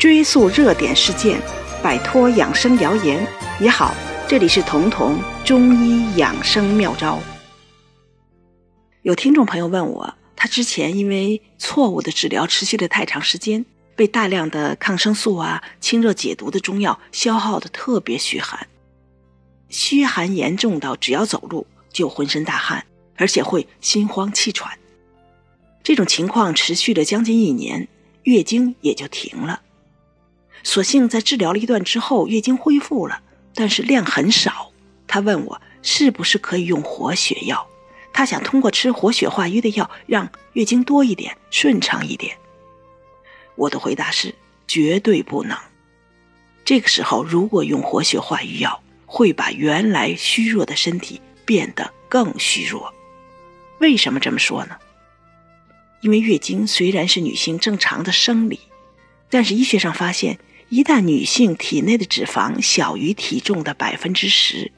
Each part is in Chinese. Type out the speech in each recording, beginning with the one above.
追溯热点事件，摆脱养生谣言。你好，这里是彤彤中医养生妙招。有听众朋友问我，他之前因为错误的治疗持续了太长时间，被大量的抗生素啊、清热解毒的中药消耗的特别虚寒，虚寒严重到只要走路就浑身大汗，而且会心慌气喘。这种情况持续了将近一年，月经也就停了。所幸在治疗了一段之后，月经恢复了，但是量很少。他问我是不是可以用活血药？他想通过吃活血化瘀的药，让月经多一点，顺畅一点。我的回答是绝对不能。这个时候，如果用活血化瘀药，会把原来虚弱的身体变得更虚弱。为什么这么说呢？因为月经虽然是女性正常的生理，但是医学上发现，一旦女性体内的脂肪小于体重的百分之十，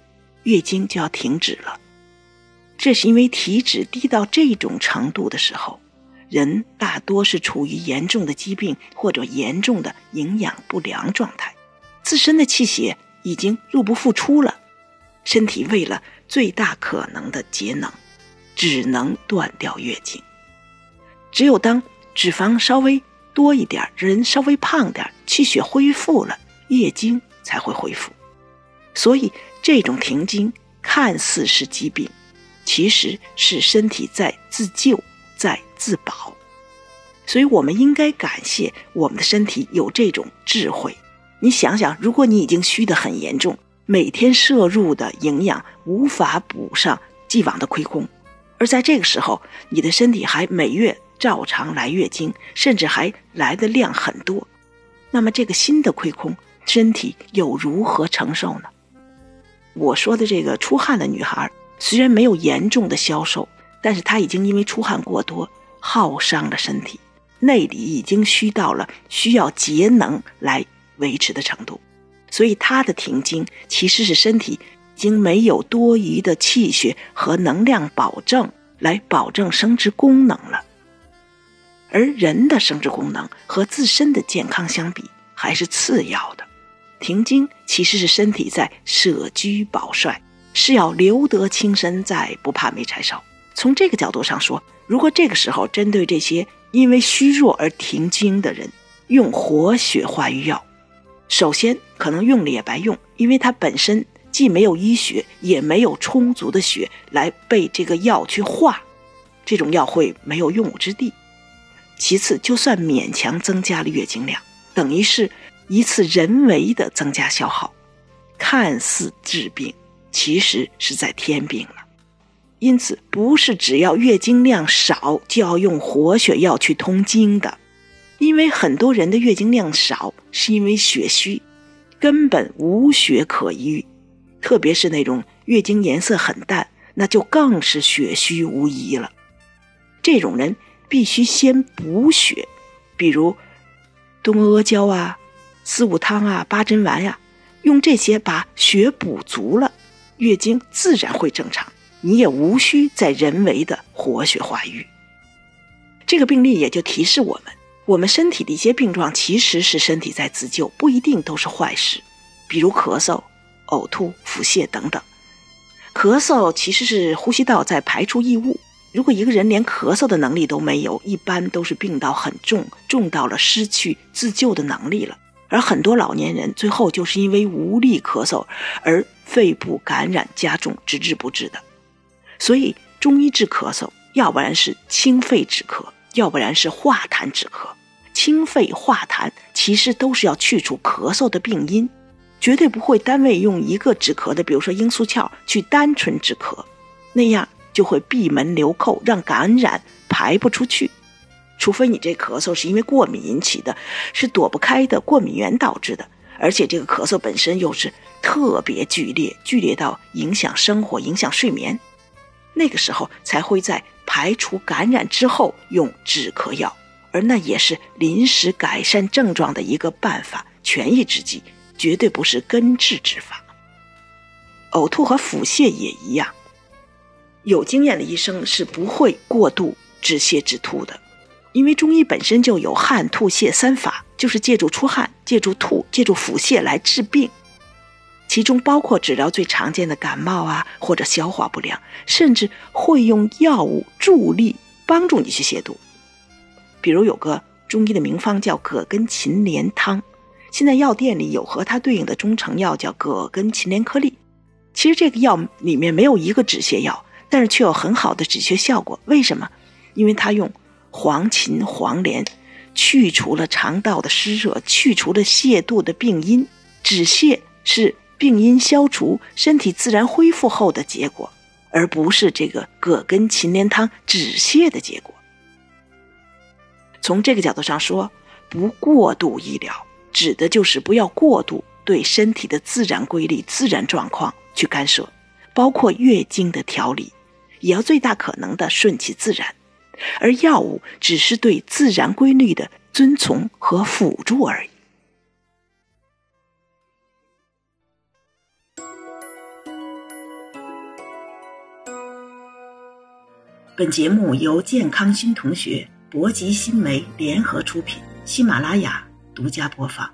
月经就要停止了。这是因为体脂低到这种程度的时候，人大多是处于严重的疾病或者严重的营养不良状态，自身的气血已经入不敷出了，身体为了最大可能的节能，只能断掉月经。只有当脂肪稍微多一点，人稍微胖点，气血恢复了，月经才会恢复。所以这种停经看似是疾病，其实是身体在自救，在自保。所以我们应该感谢我们的身体有这种智慧。你想想，如果你已经虚得很严重，每天摄入的营养无法补上既往的亏空，而在这个时候，你的身体还每月。照常来月经，甚至还来的量很多，那么这个新的亏空，身体又如何承受呢？我说的这个出汗的女孩，虽然没有严重的消瘦，但是她已经因为出汗过多，耗伤了身体，内里已经虚到了需要节能来维持的程度，所以她的停经其实是身体已经没有多余的气血和能量保证来保证生殖功能了。而人的生殖功能和自身的健康相比，还是次要的。停经其实是身体在舍居保帅，是要留得青山在，不怕没柴烧。从这个角度上说，如果这个时候针对这些因为虚弱而停经的人，用活血化瘀药，首先可能用了也白用，因为它本身既没有医血，也没有充足的血来被这个药去化，这种药会没有用武之地。其次，就算勉强增加了月经量，等于是一次人为的增加消耗，看似治病，其实是在添病了。因此，不是只要月经量少就要用活血药去通经的，因为很多人的月经量少是因为血虚，根本无血可瘀，特别是那种月经颜色很淡，那就更是血虚无疑了。这种人。必须先补血，比如东阿阿胶啊、四物汤啊、八珍丸呀，用这些把血补足了，月经自然会正常，你也无需再人为的活血化瘀。这个病例也就提示我们，我们身体的一些病状其实是身体在自救，不一定都是坏事。比如咳嗽、呕吐、腹泻等等。咳嗽其实是呼吸道在排出异物。如果一个人连咳嗽的能力都没有，一般都是病到很重，重到了失去自救的能力了。而很多老年人最后就是因为无力咳嗽而肺部感染加重，直至不治的。所以中医治咳嗽，要不然是清肺止咳，要不然是化痰止咳。清肺化痰其实都是要去除咳嗽的病因，绝对不会单位用一个止咳的，比如说罂粟壳去单纯止咳，那样。就会闭门留寇，让感染排不出去。除非你这咳嗽是因为过敏引起的，是躲不开的过敏源导致的，而且这个咳嗽本身又是特别剧烈，剧烈到影响生活、影响睡眠，那个时候才会在排除感染之后用止咳药，而那也是临时改善症状的一个办法，权宜之计，绝对不是根治之法。呕吐和腹泻也一样。有经验的医生是不会过度止泻止吐的，因为中医本身就有汗、吐、泻三法，就是借助出汗、借助吐、借助腹泻来治病，其中包括治疗最常见的感冒啊，或者消化不良，甚至会用药物助力帮助你去泻毒。比如有个中医的名方叫葛根芩连汤，现在药店里有和它对应的中成药叫葛根芩连颗粒。其实这个药里面没有一个止泻药，但是却有很好的止泻效果。为什么？因为它用黄芩、黄连去除了肠道的湿热，去除了泻肚的病因。止泻是病因消除、身体自然恢复后的结果，而不是这个葛根芩连汤止泻的结果。从这个角度上说，不过度医疗指的就是不要过度对身体的自然规律、自然状况。去干涉，包括月经的调理，也要最大可能的顺其自然，而药物只是对自然规律的遵从和辅助而已。本节目由健康新同学、博吉新媒联合出品，喜马拉雅独家播放。